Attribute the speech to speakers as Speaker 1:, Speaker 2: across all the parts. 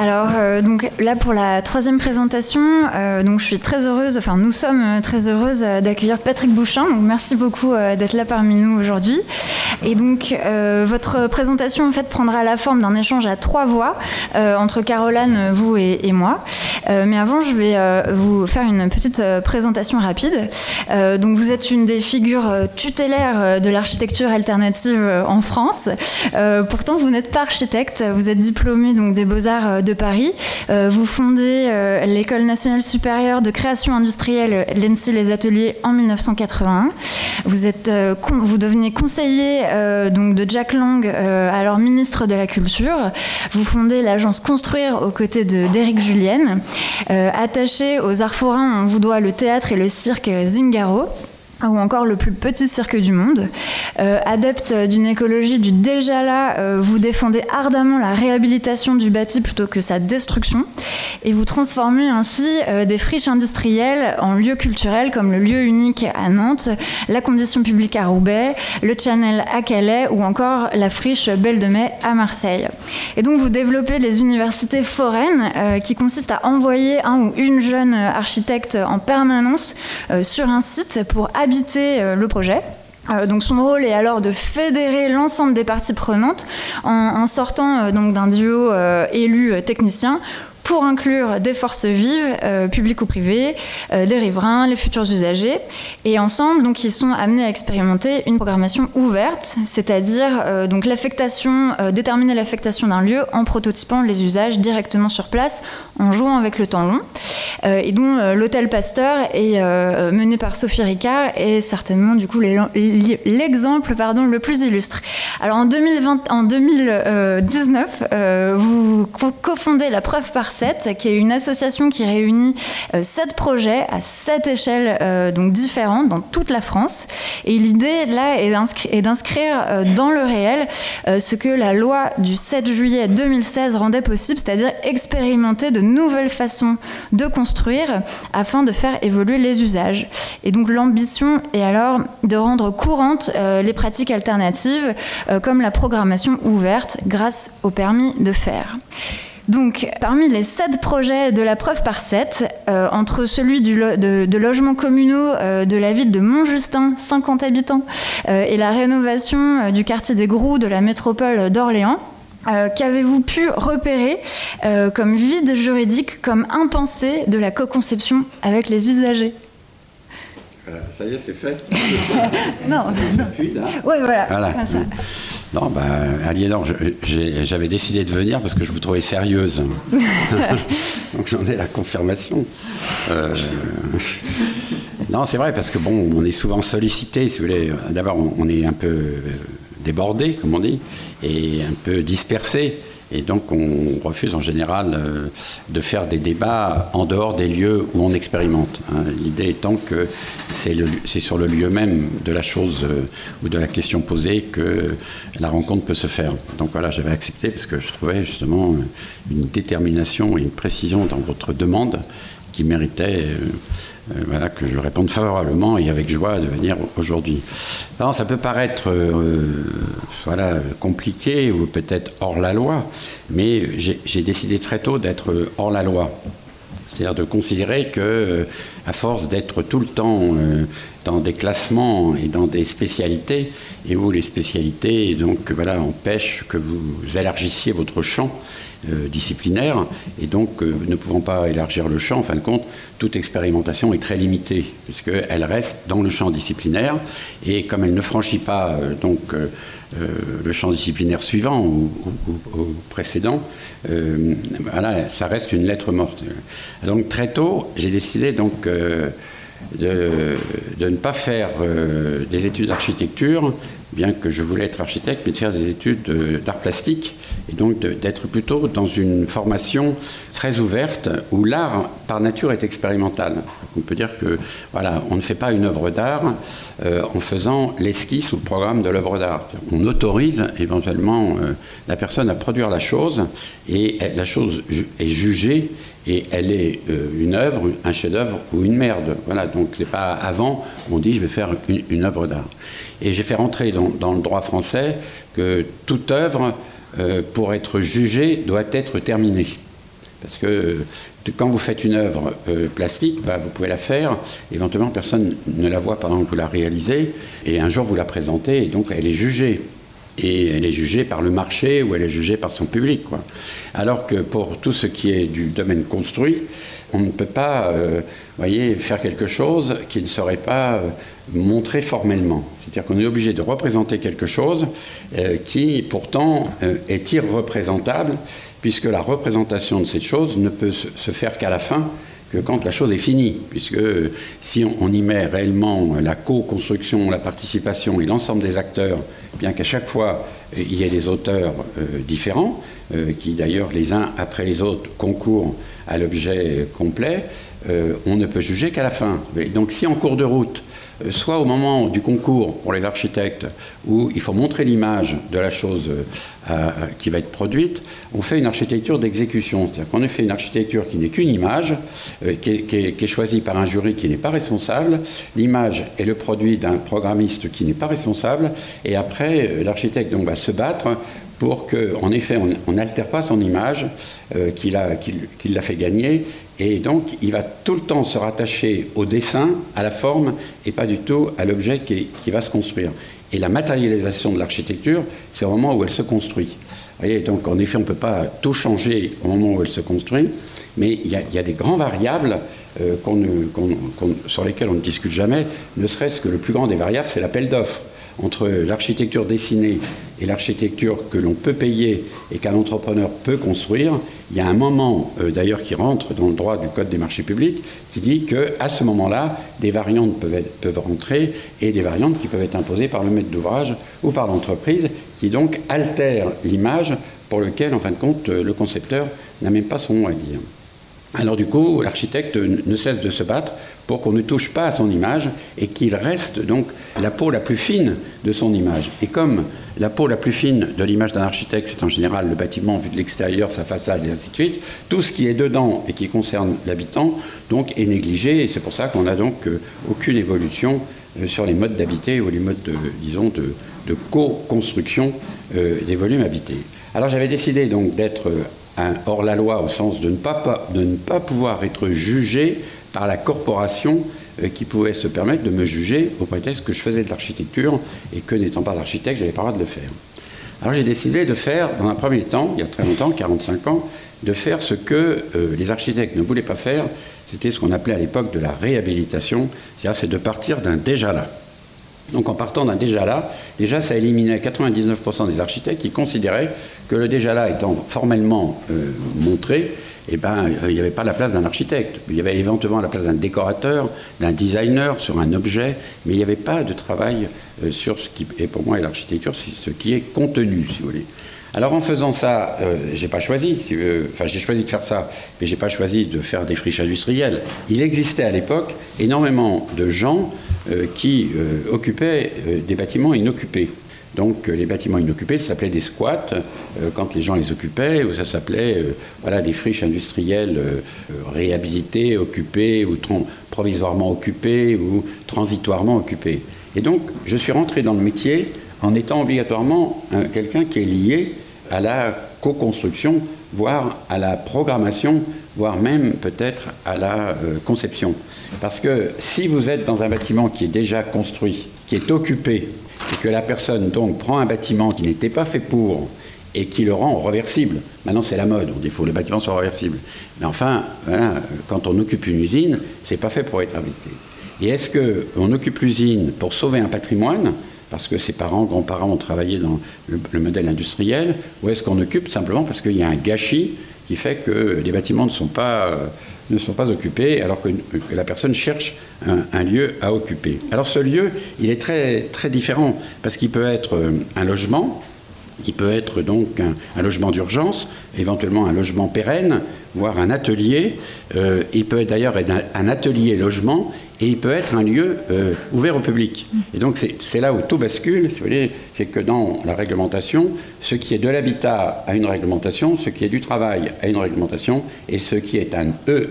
Speaker 1: Alors, euh, donc là pour la troisième présentation, euh, donc je suis très heureuse, enfin nous sommes euh, très heureuses d'accueillir Patrick Bouchin. Donc merci beaucoup d'être là parmi nous aujourd'hui. Et donc votre présentation en fait prendra la forme d'un échange à trois voix entre Caroline, vous et, moi. mais avant, je vais vous faire une petite présentation rapide. donc vous êtes une des figures tutélaires de l'architecture alternative en France. pourtant, vous n'êtes pas architecte. Vous êtes diplômé donc des beaux arts de Paris. Euh, vous fondez euh, l'École nationale supérieure de création industrielle, l'ENSI Les Ateliers, en 1981. Vous, êtes, euh, vous devenez conseiller de Jack Lang, alors ministre de la Culture. Vous fondez l'agence Construire aux côtés d'Éric Julienne. attaché aux arts forains, on vous doit le théâtre et le cirque Zingaro ou encore le plus petit cirque du monde. Euh, adepte d'une écologie du déjà là, euh, vous défendez ardemment la réhabilitation du bâti plutôt que sa destruction, et vous transformez ainsi euh, des friches industrielles en lieux culturels comme le lieu unique à Nantes, la condition publique à Roubaix, le Channel à Calais ou encore la friche Belle de Mai à Marseille. Et donc vous développez les universités foraines qui consistent à envoyer un ou une jeune architecte en permanence sur un site pour habiter euh, le projet. Euh, donc son rôle est alors de fédérer l'ensemble des parties prenantes en, sortant euh, donc d'un duo élu technicien pour inclure des forces vives, euh, publiques ou privées, euh, des riverains, les futurs usagers. Et ensemble, donc, ils sont amenés à expérimenter une programmation ouverte, c'est-à-dire euh, donc l'affectation, déterminer l'affectation d'un lieu en prototypant les usages directement sur place, en jouant avec le temps long. et dont l'hôtel Pasteur est mené par Sophie Ricard est certainement du coup l'exemple pardon le plus illustre. Alors en 2020, en 2019, vous cofondez la preuve par qui est une association qui réunit euh, sept projets à sept échelles euh, donc différentes dans toute la France. Et l'idée là est d'inscrire euh, dans le réel ce que la loi du 7 juillet 2016 rendait possible, c'est-à-dire expérimenter de nouvelles façons de construire afin de faire évoluer les usages. Et donc l'ambition est alors de rendre courantes les pratiques alternatives comme la programmation ouverte grâce au permis de faire. Donc, parmi les sept projets de la preuve par sept, euh, entre celui de, logements communaux euh, de la ville de Montjustin, 50 habitants, euh, et la rénovation du quartier des Grous de la métropole d'Orléans, Qu'avez-vous pu repérer comme vide juridique, comme impensé de la co-conception avec les usagers?
Speaker 2: Ça y est, c'est fait
Speaker 1: Non.
Speaker 2: Oui,
Speaker 1: voilà. voilà. Ça.
Speaker 2: Non, ben, Aliénor, j'avais décidé de venir parce que je vous trouvais sérieuse. Donc j'en ai la confirmation. Euh, non, c'est vrai, parce que bon, on est souvent sollicité, si vous voulez. D'abord, on est un peu débordé, comme on dit, et un peu dispersé. Et donc on refuse en général euh, de faire des débats en dehors des lieux où on expérimente. Hein. L'idée étant que c'est sur le lieu même de la chose euh, ou de la question posée que la rencontre peut se faire. Donc voilà, j'avais accepté parce que je trouvais justement une détermination et une précision dans votre demande qui méritait euh, voilà, que je réponde favorablement et avec joie de venir aujourd'hui. ça peut paraître euh, voilà, compliqué ou peut-être hors la loi, mais j'ai décidé très tôt d'être hors la loi. C'est-à-dire de considérer que, à force d'être tout le temps dans des classements et dans des spécialités, et où les spécialités donc voilà empêchent que vous élargissiez votre champ, euh, disciplinaire, et donc euh, ne pouvant pas élargir le champ, en fin de compte, toute expérimentation est très limitée, puisqu'elle reste dans le champ disciplinaire, et comme elle ne franchit pas euh, donc le champ disciplinaire suivant ou, précédent, voilà, ça reste une lettre morte. Donc très tôt, j'ai décidé donc de, ne pas faire des études d'architecture, bien que je voulais être architecte, mais de faire des études d'art plastique et donc d'être plutôt dans une formation très ouverte où l'art par nature est expérimental. On peut dire que voilà, on ne fait pas une œuvre d'art euh, en faisant l'esquisse ou le programme de l'œuvre d'art. On autorise éventuellement euh, la personne à produire la chose et la chose est jugée et elle est euh, une œuvre, un chef-d'œuvre ou une merde. Voilà, donc c'est pas avant on dit je vais faire une, œuvre d'art. Et j'ai fait rentrer dans, dans, le droit français que toute œuvre euh, pour être jugé doit être terminé. Parce que quand vous faites une œuvre euh, plastique, bah, vous pouvez la faire, éventuellement personne ne la voit pendant que vous la réalisez, et un jour vous la présentez, et donc elle est jugée. Et elle est jugée par le marché ou elle est jugée par son public. Alors que pour tout ce qui est du domaine construit, on ne peut pas euh, voyez, faire quelque chose qui ne serait pas euh, montré formellement. C'est-à-dire qu'on est obligé de représenter quelque chose qui pourtant est irreprésentable puisque la représentation de cette chose ne peut se faire qu'à la fin, que quand la chose est finie, puisque si on, y met réellement la co-construction, la participation et l'ensemble des acteurs, bien qu'à chaque fois euh, il y ait des auteurs euh, différents, euh, qui d'ailleurs les uns après les autres concourent à l'objet complet, on ne peut juger qu'à la fin. donc si en cours de route, euh, soit au moment du concours pour les architectes, où il faut montrer l'image de la chose euh, qui va être produite, on fait une architecture d'exécution. C'est-à-dire qu'on fait une architecture qui n'est qu'une image, euh, qui, est, choisie par un jury qui n'est pas responsable. L'image est le produit d'un programmiste qui n'est pas responsable. Et après, l'architecte va se battre pour qu'en effet, on n'altère pas son image qu'il l'a fait gagner et donc, il va tout le temps se rattacher au dessin, à la forme, et pas du tout à l'objet qui, va se construire. Et la matérialisation de l'architecture, c'est au moment où elle se construit. Vous voyez, donc en effet, on ne peut pas tout changer au moment où elle se construit, mais il y a, des grands variables euh, sur lesquelles on ne discute jamais, ne serait-ce que le plus grand des variables, c'est l'appel d'offres entre l'architecture dessinée et l'architecture que l'on peut payer et qu'un entrepreneur peut construire, il y a un moment euh, d'ailleurs qui rentre dans le droit du Code des marchés publics qui dit qu'à ce moment-là, des variantes peuvent, rentrer et des variantes qui peuvent être imposées par le maître d'ouvrage ou par l'entreprise qui donc altèrent l'image pour lequel, en fin de compte, le concepteur n'a même pas son mot à dire. Alors du coup, l'architecte ne cesse de se battre pour qu'on ne touche pas à son image et qu'il reste donc la peau la plus fine de son image. Et comme la peau la plus fine de l'image d'un architecte, c'est en général le bâtiment vu de l'extérieur, sa façade et ainsi de suite, tout ce qui est dedans et qui concerne l'habitant donc est négligé et c'est pour ça qu'on n'a donc euh, aucune évolution euh, sur les modes d'habiter ou les modes, de, disons, de, co-construction euh, des volumes habités. Alors j'avais décidé donc d'être hors la loi au sens de ne pas, ne pas pouvoir être jugé par la corporation euh, qui pouvait se permettre de me juger au prétexte que je faisais de l'architecture et que n'étant pas architecte, je n'avais pas le droit de le faire. Alors j'ai décidé de faire, dans un premier temps, il y a très longtemps, 45 ans, de faire ce que euh, les architectes ne voulaient pas faire, c'était ce qu'on appelait à l'époque de la réhabilitation, c'est-à-dire c'est de partir d'un déjà là. Donc en partant d'un déjà là, déjà ça éliminait 99% des architectes qui considéraient que le déjà là étant formellement euh, montré, eh ben, il n'y avait pas la place d'un architecte. Il y avait éventuellement la place d'un décorateur, d'un designer sur un objet, mais il n'y avait pas de travail euh, sur ce qui est pour moi l'architecture, c'est ce qui est contenu, si vous voulez. Alors en faisant ça, euh, j'ai pas choisi, enfin j'ai choisi de faire ça, mais j'ai pas choisi de faire des friches industrielles. Il existait à l'époque énormément de gens euh, qui euh, occupaient euh, des bâtiments inoccupés. Donc les bâtiments inoccupés, ça s'appelait des squats quand les gens les occupaient, ou ça s'appelait voilà, des friches industrielles réhabilitées, occupées, ou provisoirement occupées, ou transitoirement occupées. Et donc je suis rentré dans le métier en étant obligatoirement quelqu'un qui est lié à la co-construction, voire à la programmation voire même peut-être à la euh, conception. Parce que si vous êtes dans un bâtiment qui est déjà construit, qui est occupé, et que la personne donc prend un bâtiment qui n'était pas fait pour et qui le rend reversible. Maintenant, c'est la mode, on dit faut que les bâtiments soient réversibles. Mais enfin, quand on occupe une usine, c'est pas fait pour être habité. Et est-ce qu'on occupe l'usine pour sauver un patrimoine parce que ses parents, grands-parents ont travaillé dans le modèle industriel, ou est-ce qu'on occupe simplement parce qu'il y a un gâchis qui fait que les bâtiments ne sont pas, euh, occupés alors que, la personne cherche un, lieu à occuper. Alors ce lieu, il est très, différent parce qu'il peut être euh, un logement, il peut être donc un, logement d'urgence, éventuellement un logement pérenne, voire un atelier. Euh, il peut d'ailleurs être un atelier logement et il peut être un lieu euh, ouvert au public. Et donc c'est là où tout bascule, si vous voulez, c'est que dans la réglementation, ce qui est de l'habitat a une réglementation, ce qui est du travail a une réglementation, et ce qui est un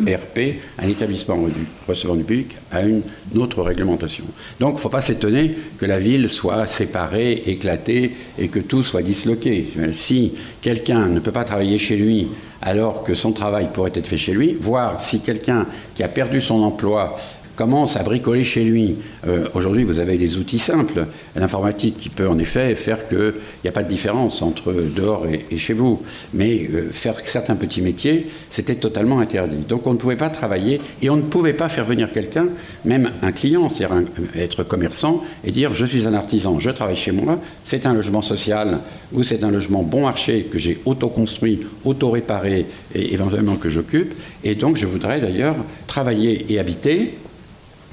Speaker 2: ERP, un établissement recevant du public, a une autre réglementation. Donc il ne faut pas s'étonner que la ville soit séparée, éclatée, et que tout soit disloqué. Si quelqu'un ne peut pas travailler chez lui alors que son travail pourrait être fait chez lui, voir si quelqu'un qui a perdu son emploi commence à bricoler chez lui. Euh, aujourd'hui, vous avez des outils simples, l'informatique qui peut en effet faire qu'il n'y a pas de différence entre dehors et, chez vous. Mais euh, faire certains petits métiers, c'était totalement interdit. Donc on ne pouvait pas travailler et on ne pouvait pas faire venir quelqu'un, même un client, c'est-à-dire être commerçant et dire je suis un artisan, je travaille chez moi, c'est un logement social ou c'est un logement bon marché que j'ai auto-construit, auto-réparé et éventuellement que j'occupe. Et donc je voudrais d'ailleurs travailler et habiter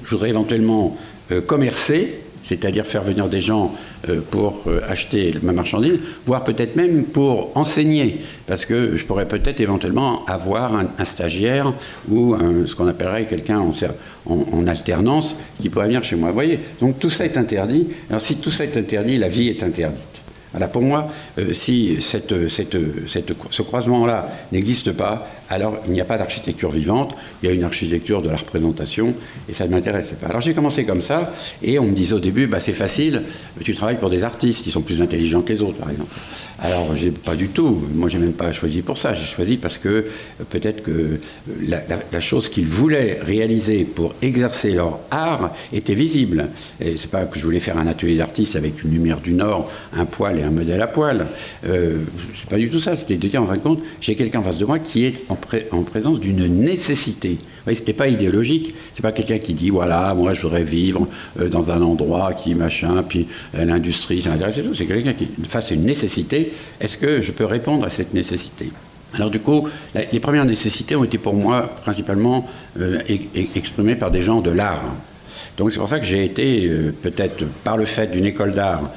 Speaker 2: je voudrais éventuellement euh, commercer, c'est-à-dire faire venir des gens euh, pour euh, acheter ma marchandise, voire peut-être même pour enseigner, parce que je pourrais peut-être éventuellement avoir un, stagiaire ou ce qu'on appellerait quelqu'un en, alternance qui pourrait venir chez moi. Vous voyez, donc tout ça est interdit. Alors si tout ça est interdit, la vie est interdite. Alors pour moi, si ce croisement-là n'existe pas, alors il n'y a pas d'architecture vivante, il y a une architecture de la représentation, et ça ne m'intéressait pas. Alors j'ai commencé comme ça, et on me disait au début, bah, c'est facile, tu travailles pour des artistes, qui sont plus intelligents que les autres, par exemple. Alors j'ai pas du tout, moi j'ai même pas choisi pour ça, j'ai choisi parce que peut-être que la, chose qu'ils voulaient réaliser pour exercer leur art était visible. Et c'est pas que je voulais faire un atelier d'artiste avec une lumière du Nord, un poil et un modèle à poil. Euh, c'est pas du tout ça, c'était de dire en fin de compte, j'ai quelqu'un en face de moi qui est en en, présence d'une nécessité. Ce n'était pas idéologique. C'est pas quelqu'un qui dit voilà, moi je voudrais vivre euh, dans un endroit qui machin, puis euh, l'industrie, ça m'intéresse tout. C'est quelqu'un qui, face à une nécessité, est-ce que je peux répondre à cette nécessité? Alors du coup, les premières nécessités ont été pour moi principalement euh, exprimées par des gens de l'art. Donc c'est pour ça que j'ai été, peut-être par le fait d'une école d'art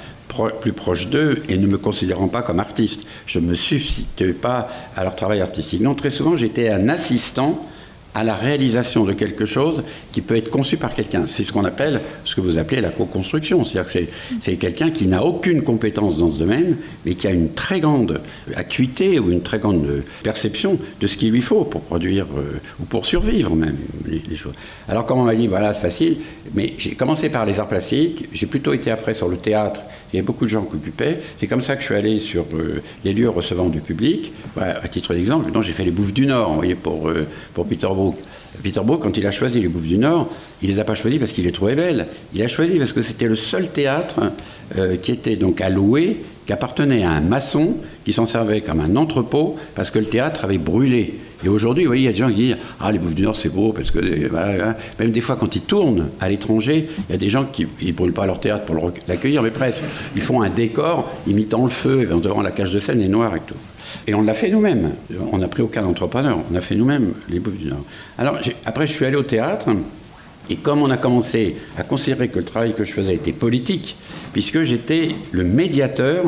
Speaker 2: plus proche d'eux et ne me considérant pas comme artiste. Je ne me substitue pas à leur travail artistique. Non, très souvent, j'étais un assistant à la réalisation de quelque chose qui peut être conçu par quelqu'un. C'est ce qu'on appelle, ce que vous appelez la co-construction. C'est-à-dire que c'est quelqu'un qui n'a aucune compétence dans ce domaine, mais qui a une très grande acuité ou une très grande perception de ce qu'il lui faut pour produire euh, ou pour survivre même les, choses. Alors comme on m'a dit, voilà, c'est facile, mais j'ai commencé par les arts plastiques, j'ai plutôt été après sur le théâtre il y avait beaucoup de gens qui occupaient. C'est comme ça que je suis allé sur euh, les lieux recevant du public. à titre d'exemple, j'ai fait les Bouffes du Nord, vous voyez, pour, euh, pour Peter Brook. Peter Brook, quand il a choisi les Bouffes du Nord, il ne les a pas choisis parce qu'il les trouvait belles. Il a choisi parce que c'était le seul théâtre euh, qui était donc alloué, qui appartenait à un maçon qui s'en servait comme un entrepôt parce que le théâtre avait brûlé. Et aujourd'hui, vous voyez, il y a des gens qui disent Ah, les Bouffes du Nord, c'est beau, parce que hein. même des fois, quand ils tournent à l'étranger, il y a des gens qui ne brûlent pas leur théâtre pour l'accueillir, mais presque. Ils font un décor imitant le feu, et devant la cage de scène est noire et tout. Et on l'a fait nous-mêmes. On n'a pris aucun entrepreneur, on a fait nous-mêmes les Bouffes du Nord. Alors, après, je suis allé au théâtre, et comme on a commencé à considérer que le travail que je faisais était politique, puisque j'étais le médiateur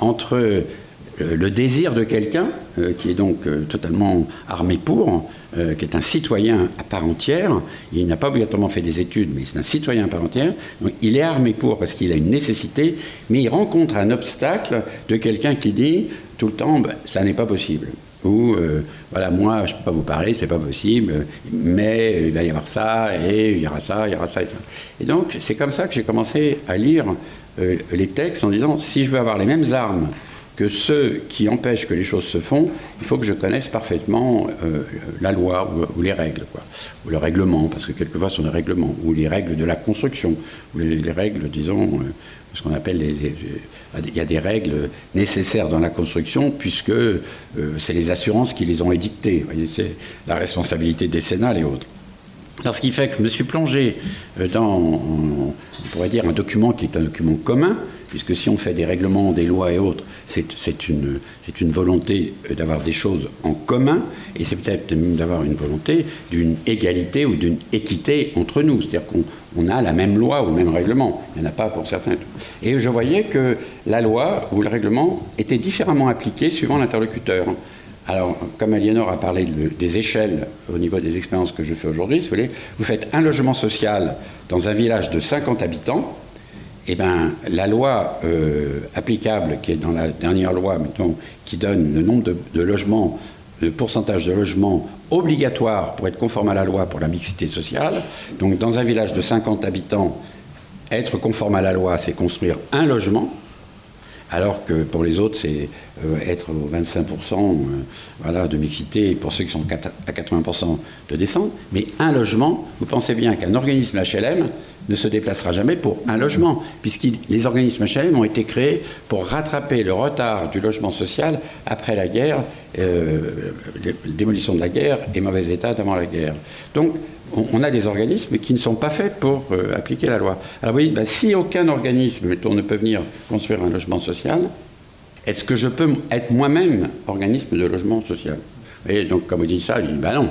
Speaker 2: entre euh, le désir de quelqu'un, euh, qui est donc euh, totalement armé pour, qui est un citoyen à part entière, il n'a pas obligatoirement fait des études, mais c'est un citoyen à part entière, donc il est armé pour parce qu'il a une nécessité, mais il rencontre un obstacle de quelqu'un qui dit tout le temps, ben, ça n'est pas possible. Ou, voilà, moi, je ne peux pas vous parler, c'est pas possible, mais il va y avoir ça, et il y aura ça, il y aura ça. Et, donc, c'est comme ça que j'ai commencé à lire les textes en disant, si je veux avoir les mêmes armes que ceux qui empêchent que les choses se font, il faut que je connaisse parfaitement euh, la loi ou, les règles, quoi. ou le règlement, parce que quelquefois ce sont des règlements, ou les règles de la construction, ou les, règles, disons, euh, ce qu'on appelle les, Il y a des règles nécessaires dans la construction, puisque euh, c'est les assurances qui les ont édictées. C'est la responsabilité décennale et autres. Alors, ce qui fait que je me suis plongé dans, pourrait dire, un document qui est un document commun, puisque si on fait des règlements, des lois et autres, c'est une, volonté d'avoir des choses en commun, et c'est peut-être même d'avoir une volonté d'une égalité ou d'une équité entre nous. C'est-à-dire qu'on a la même loi ou le même règlement. Il n'y en a pas pour certains. Et je voyais que la loi ou le règlement était différemment appliqué suivant l'interlocuteur. Alors, comme Aliénor a parlé des échelles au niveau des expériences que je fais aujourd'hui, vous, vous faites un logement social dans un village de 50 habitants, eh ben, la loi euh, applicable, qui est dans la dernière loi, qui donne le nombre de, logements, le pourcentage de logements obligatoire pour être conforme à la loi pour la mixité sociale. Donc, dans un village de 50 habitants, être conforme à la loi, c'est construire un logement. Alors que pour les autres, c'est être aux 25% voilà, de mixité, pour ceux qui sont à 80% de descente. Mais un logement, vous pensez bien qu'un organisme HLM ne se déplacera jamais pour un logement, puisque les organismes HLM ont été créés pour rattraper le retard du logement social après la guerre, démolition de la guerre et mauvais état avant la guerre. On, a des organismes qui ne sont pas faits pour euh, appliquer la loi. Alors oui, ben, si aucun organisme, ne peut venir construire un logement social, est-ce que je peux être moi-même organisme de logement social? Et donc, comme on dit ça, il dit, ben non.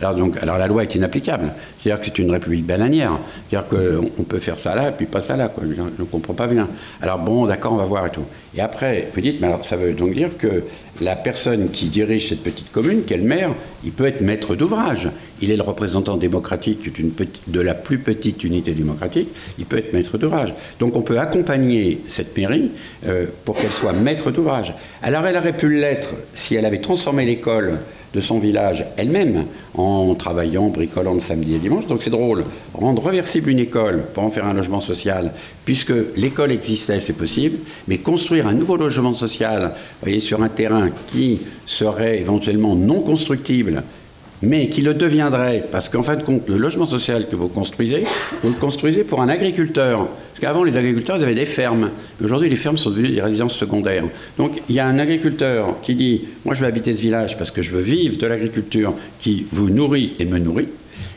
Speaker 2: Alors, donc, la loi est inapplicable. C'est-à-dire que c'est une république bananière. C'est-à-dire qu'on peut faire ça là, puis pas ça là. Je ne comprends pas bien. Alors, bon, d'accord, on va voir et tout. Et après, vous dites, mais alors, ça veut donc dire que la personne qui dirige cette petite commune, est le maire, il peut être maître d'ouvrage. Il est le représentant démocratique de la plus petite unité démocratique. Il peut être maître d'ouvrage. Donc, on peut accompagner cette mairie euh, pour qu'elle soit maître d'ouvrage. Alors, elle aurait pu l'être si elle avait transformé l'école de son village elle-même en travaillant, bricolant le samedi et dimanche. Donc c'est drôle. Rendre reversible une école pour en faire un logement social, puisque l'école existait, c'est possible, mais construire un nouveau logement social, voyez, sur un terrain qui serait éventuellement non constructible, mais qui le deviendrait, parce qu'en fin de compte, le logement social que vous construisez, vous le construisez pour un agriculteur. Parce qu'avant, les agriculteurs, avaient des fermes. Aujourd'hui, les fermes sont devenues des résidences secondaires. Donc, il y a un agriculteur qui dit, moi, je veux habiter ce village parce que je veux vivre de l'agriculture qui vous nourrit et me nourrit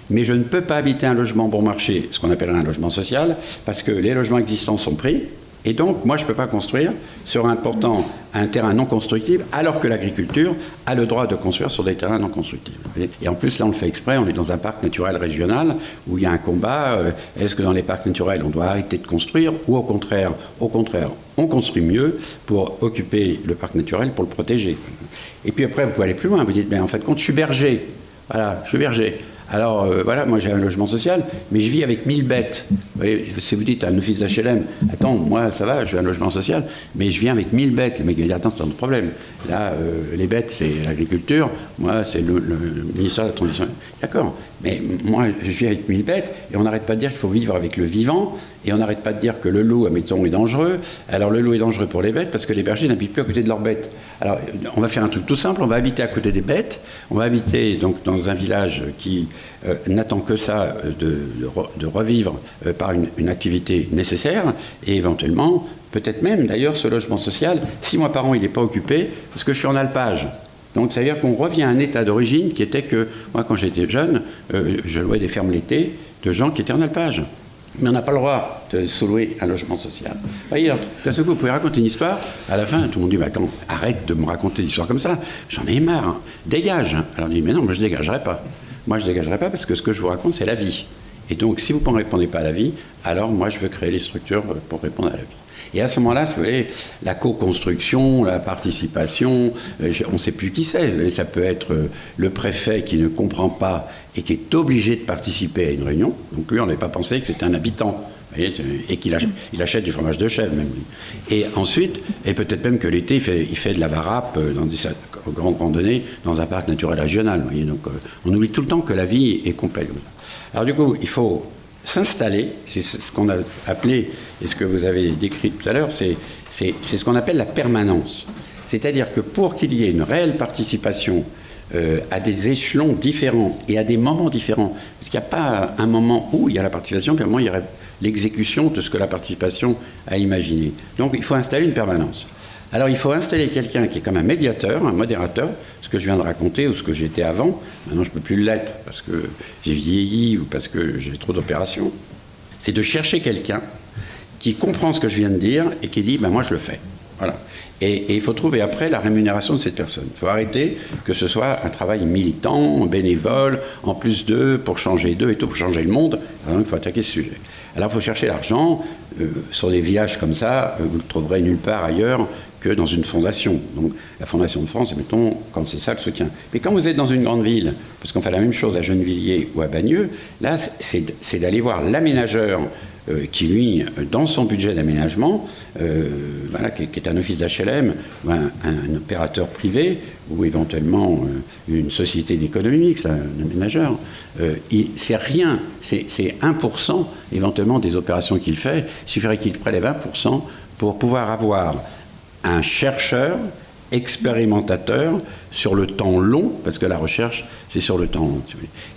Speaker 2: mais je ne peux pas habiter un logement bon marché, ce qu'on appellerait un logement social, parce que les logements existants sont pris, et donc, moi, je ne peux pas construire sur un, terrain non constructible, alors que l'agriculture a le droit de construire sur des terrains non constructibles. Et en plus, là, on le fait exprès, on est dans un parc naturel régional où il y a un combat. Euh, est-ce que dans les parcs naturels, on doit arrêter de construire ou au contraire, on construit mieux pour occuper le parc naturel, pour le protéger? Et puis après, vous pouvez aller plus loin. Vous dites, mais en fait, quand je suis berger, voilà, je suis berger. Alors euh, voilà, moi j'ai un logement social, mais je vis avec 1000 bêtes. Vous si vous dites à un office d'HLM, attends, moi ça va, je vis un logement social, mais je viens avec 1000 bêtes. Le mec va dire, attends, c'est un problème. Là, euh, les bêtes, c'est l'agriculture, moi c'est le, ministère de la Transition. D'accord, mais moi je vis avec 1000 bêtes, et on n'arrête pas de dire qu'il faut vivre avec le vivant, et on n'arrête pas de dire que le loup, admettons, est dangereux. Alors le loup est dangereux pour les bêtes parce que les bergers n'habitent plus à côté de leurs bêtes. Alors on va faire un truc tout simple, on va habiter à côté des bêtes, on va habiter donc dans un village qui euh, n'attend que ça euh, de, revivre euh, par une, activité nécessaire et éventuellement, peut-être même d'ailleurs ce logement social, six mois par an il n'est pas occupé parce que je suis en alpage. Donc, ça veut dire qu'on revient à un état d'origine qui était que, moi, quand j'étais jeune, je louais des fermes l'été de gens qui étaient en alpage mais on n'a pas le droit de sous-louer un logement social. Voyez, d'un seul coup, vous pouvez raconter une histoire, à la fin, tout le monde dit, mais attends, arrête de me raconter des histoires comme ça, j'en ai marre, hein. dégage. Alors on dit, mais non, moi je dégagerai pas. Moi je ne dégagerai pas parce que ce que je vous raconte, c'est la vie. Et donc, si vous ne répondez pas à la vie, alors moi je veux créer les structures pour répondre à la vie. Et à ce moment-là, la co-construction, la participation, euh, on ne sait plus qui c'est. Ça peut être euh, le préfet qui ne comprend pas et qui est obligé de participer à une réunion. Donc lui, on n'avait pas pensé que c'était un habitant. et qu'il achète, du fromage de chèvre même. Et ensuite, et peut-être même que l'été, il fait, de la varap euh, dans des grandes randonnées dans un parc naturel régional. Donc on oublie tout le temps que la vie est complète. Alors du coup, il faut s'installer, c'est ce qu'on a appelé, et ce que vous avez décrit tout à l'heure, c'est ce qu'on appelle la permanence. C'est-à-dire que pour qu'il y ait une réelle participation euh, à des échelons différents et à des moments différents, parce qu'il n'y a pas un moment où il y a la participation, puis un moment il y aurait l'exécution de ce que la participation a imaginé. Donc il faut installer une permanence. Alors il faut installer quelqu'un qui est comme un médiateur, un modérateur, ce que je viens de raconter ou ce que j'étais avant. Maintenant je ne peux plus l'être parce que j'ai vieilli ou parce que j'ai trop d'opérations. C'est de chercher quelqu'un qui comprend ce que je viens de dire et qui dit ben moi je le fais. Voilà. Et, il faut trouver après la rémunération de cette personne. Il faut arrêter que ce soit un travail militant, bénévole, en plus d'eux, pour changer d'eux et tout, pour changer le monde. il faut attaquer ce sujet. Alors il faut chercher l'argent. Euh, sur des villages comme ça, euh, vous le trouverez nulle part ailleurs que dans une fondation. Donc la Fondation de France, mettons, quand c'est ça le soutien. Mais quand vous êtes dans une grande ville, parce qu'on fait la même chose à Gennevilliers ou à Bagneux, là, c'est d'aller voir l'aménageur euh, qui, lui, dans son budget d'aménagement, euh, voilà, qui, est un office d'HLM, ou un, opérateur privé, ou éventuellement euh, une société d'économie, c'est un aménageur, c'est rien, c'est 1% éventuellement des opérations qu'il fait. Il suffirait qu'il prélève 1% pour pouvoir avoir un chercheur expérimentateur sur le temps long, parce que la recherche, c'est sur le temps long.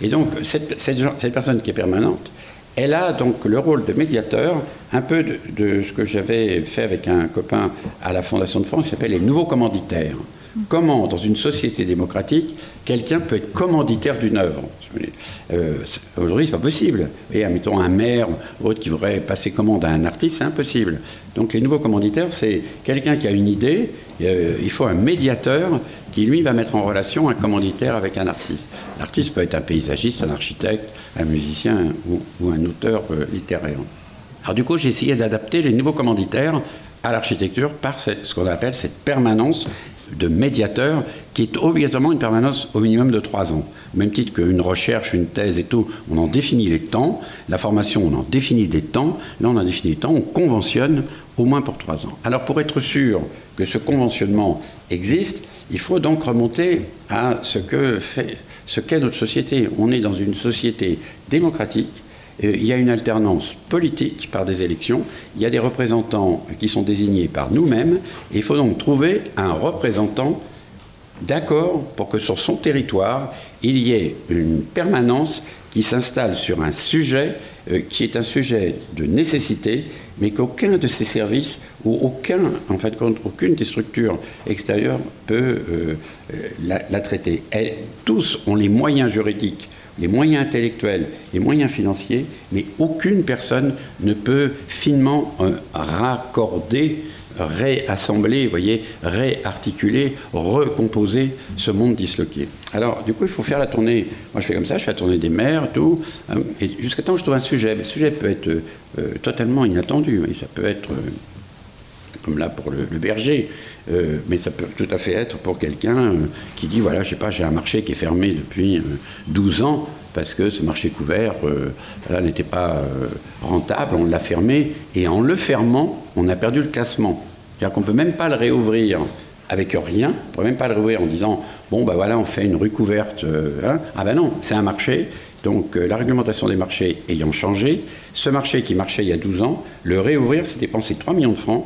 Speaker 2: Et donc, cette, personne qui est permanente, elle a donc le rôle de médiateur, un peu de, ce que j'avais fait avec un copain à la Fondation de France, qui s'appelle les nouveaux commanditaires. Comment, dans une société démocratique, quelqu'un peut être commanditaire d'une œuvre euh, Aujourd'hui, c'est pas possible. Et admettons un maire ou autre qui voudrait passer commande à un artiste, c'est impossible. Donc les nouveaux commanditaires, c'est quelqu'un qui a une idée, euh, il faut un médiateur qui, lui, va mettre en relation un commanditaire avec un artiste. L'artiste peut être un paysagiste, un architecte, un musicien ou, un auteur euh, littéraire. Alors du coup, j'ai essayé d'adapter les nouveaux commanditaires à l'architecture par ce qu'on appelle cette permanence de médiateur qui est obligatoirement une permanence au minimum de trois ans. Au même titre qu'une recherche, une thèse et tout, on en définit les temps. La formation, on en définit des temps. Là, on en définit des temps. On conventionne au moins pour trois ans. Alors, pour être sûr que ce conventionnement existe, il faut donc remonter à ce qu'est notre société. On est dans une société démocratique il y a une alternance politique par des élections, il y a des représentants qui sont désignés par nous-mêmes, il faut donc trouver un représentant d'accord pour que sur son territoire, il y ait une permanence qui s'installe sur un sujet euh, qui est un sujet de nécessité, mais qu'aucun de ces services ou aucun, en fait, aucune des structures extérieures peut euh, la, traiter. tous ont les moyens juridiques les moyens intellectuels, les moyens financiers, mais aucune personne ne peut finement euh, raccorder, réassembler, voyez, réarticuler, recomposer ce monde disloqué. Alors, du coup, il faut faire la tournée. Moi, je fais comme ça, je fais la tournée des mers, tout, hein, jusqu'à temps je trouve un sujet. Mais le sujet peut être euh, totalement inattendu, et ça peut être, euh, comme là pour le berger, euh, mais ça peut tout à fait être pour quelqu'un euh, qui dit voilà, je sais pas, j'ai un marché qui est fermé depuis 12 euh, ans parce que ce marché couvert n'était pas rentable, on l'a fermé et en le fermant, on a perdu le classement. C'est-à-dire qu'on peut même pas le réouvrir avec rien, on peut même pas le réouvrir en disant bon, ben voilà, on fait une rue couverte. Hein. Ah ben non, c'est un marché. Donc la réglementation des marchés ayant changé, ce marché qui marchait il y a 12 ans, le réouvrir, c'est dépenser 3 millions de francs